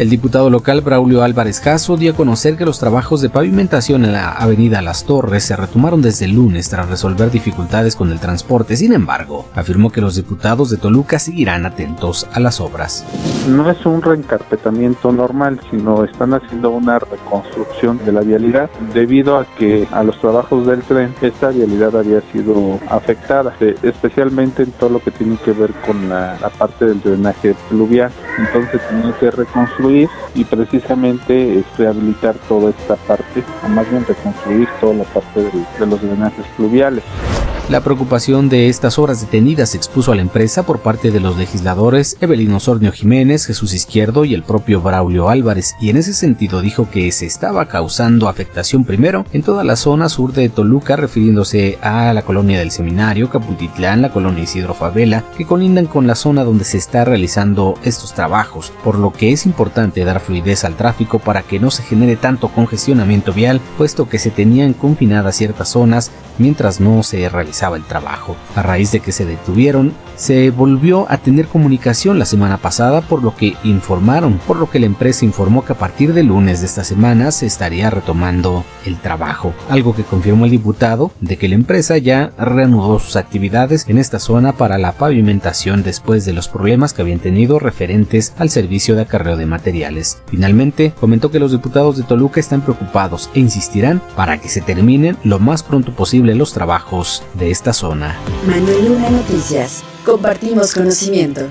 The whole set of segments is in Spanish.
El diputado local Braulio Álvarez Caso dio a conocer que los trabajos de pavimentación en la avenida Las Torres se retomaron desde el lunes tras resolver dificultades con el transporte. Sin embargo, afirmó que los diputados de Toluca seguirán atentos a las obras. No es un reencarpetamiento normal, sino están haciendo una reconstrucción de la vialidad debido a que a los trabajos del tren esta vialidad había sido afectada, eh, especialmente en todo lo que tiene que ver con la, parte del drenaje pluvial. Entonces tiene que reconstruir y precisamente rehabilitar toda esta parte, o más bien reconstruir toda la parte de los drenajes fluviales. La preocupación de estas horas detenidas se expuso a la empresa por parte de los legisladores Evelino Sornio Jiménez, Jesús Izquierdo y el propio Braulio Álvarez, y en ese sentido dijo que se estaba causando afectación primero en toda la zona sur de Toluca, refiriéndose a la colonia del Seminario, Caputitlán, la colonia Isidro Favela, que colindan con la zona donde se está realizando estos trabajos, por lo que es importante dar fluidez al tráfico para que no se genere tanto congestionamiento vial, puesto que se tenían confinadas ciertas zonas mientras no se realizaba el trabajo. A raíz de que se detuvieron, se volvió a tener comunicación la semana pasada por lo que informaron, por lo que la empresa informó que a partir del lunes de esta semana se estaría retomando el trabajo, algo que confirmó el diputado de que la empresa ya reanudó sus actividades en esta zona para la pavimentación después de los problemas que habían tenido referentes al servicio de acarreo de materiales. Finalmente, comentó que los diputados de Toluca están preocupados e insistirán para que se terminen lo más pronto posible los trabajos de esta zona. Manuel Luna Noticias. Compartimos conocimiento.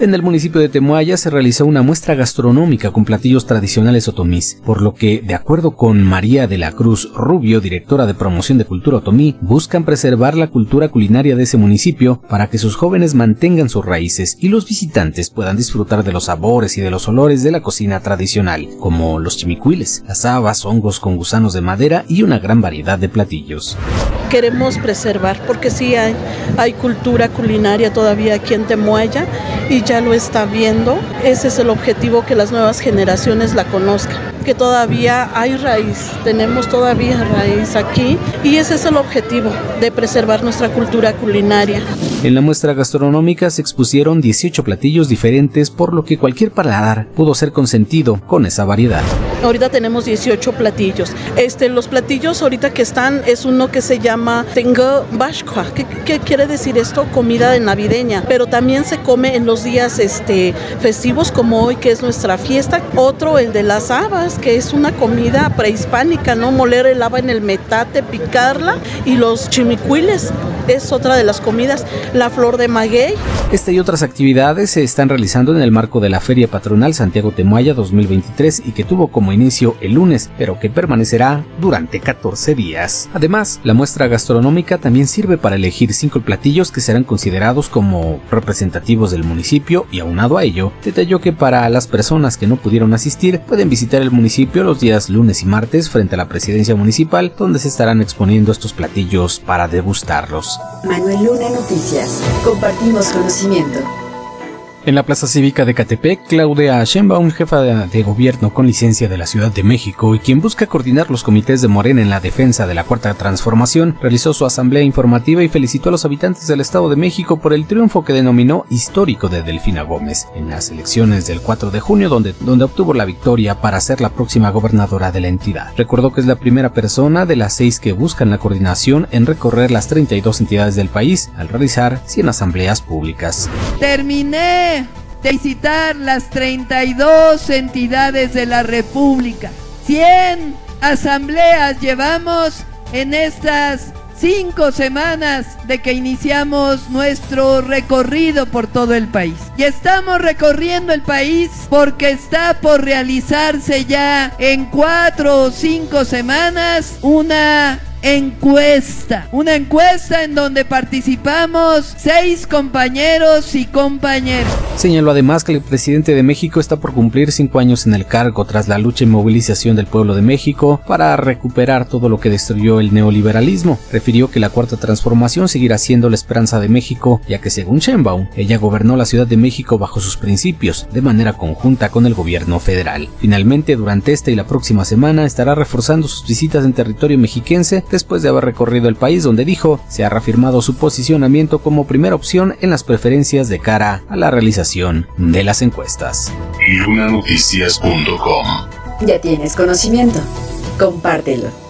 En el municipio de Temuaya se realizó una muestra gastronómica con platillos tradicionales otomís, por lo que, de acuerdo con María de la Cruz Rubio, directora de promoción de cultura otomí, buscan preservar la cultura culinaria de ese municipio para que sus jóvenes mantengan sus raíces y los visitantes puedan disfrutar de los sabores y de los olores de la cocina tradicional, como los chimicuiles, las habas, hongos con gusanos de madera y una gran variedad de platillos. Queremos preservar porque sí hay, cultura culinaria todavía aquí en Temuaya y ya lo está viendo. Ese es el objetivo, que las nuevas generaciones la conozcan, que todavía hay raíz, tenemos todavía raíz aquí y ese es el objetivo de preservar nuestra cultura culinaria. En la muestra gastronómica se expusieron 18 platillos diferentes, por lo que cualquier paladar pudo ser consentido con esa variedad. Ahorita tenemos 18 platillos. Este, los platillos ahorita que están es uno que se llama Tengo Bashkwa. ¿Qué, ¿Qué, quiere decir esto? Comida de navideña. Pero también se come en los días este, festivos como hoy, que es nuestra fiesta. Otro, el de las habas, que es una comida prehispánica, ¿no? Moler el haba en el metate, picarla. Y los chimicuiles es otra de las comidas la flor de maguey. Esta y otras actividades se están realizando en el marco de la Feria Patronal Santiago Temuaya 2023 y que tuvo como inicio el lunes, pero que permanecerá durante 14 días. Además, la muestra gastronómica también sirve para elegir cinco platillos que serán considerados como representativos del municipio y aunado a ello, detalló que para las personas que no pudieron asistir pueden visitar el municipio los días lunes y martes frente a la presidencia municipal donde se estarán exponiendo estos platillos para degustarlos. Manuel Luna Noticias. Compartimos conocimiento. En la Plaza Cívica de Catepec, Claudia Sheinbaum, jefa de gobierno con licencia de la Ciudad de México y quien busca coordinar los comités de Morena en la defensa de la Cuarta Transformación, realizó su asamblea informativa y felicitó a los habitantes del Estado de México por el triunfo que denominó histórico de Delfina Gómez en las elecciones del 4 de junio, donde, donde obtuvo la victoria para ser la próxima gobernadora de la entidad. Recordó que es la primera persona de las seis que buscan la coordinación en recorrer las 32 entidades del país al realizar 100 asambleas públicas. Terminé de visitar las 32 entidades de la República. 100 asambleas llevamos en estas cinco semanas de que iniciamos nuestro recorrido por todo el país. Y estamos recorriendo el país porque está por realizarse ya en cuatro o cinco semanas una encuesta. Una encuesta en donde participamos seis compañeros y compañeras. Señaló además que el presidente de México está por cumplir cinco años en el cargo tras la lucha y movilización del pueblo de México para recuperar todo lo que destruyó el neoliberalismo. Refirió que la cuarta transformación seguirá siendo la esperanza de México, ya que según Sheinbaum, ella gobernó la Ciudad de México bajo sus principios, de manera conjunta con el gobierno federal. Finalmente, durante esta y la próxima semana estará reforzando sus visitas en territorio mexiquense después de haber recorrido el país donde dijo se ha reafirmado su posicionamiento como primera opción en las preferencias de cara a la realización de las encuestas. Ya tienes conocimiento, compártelo.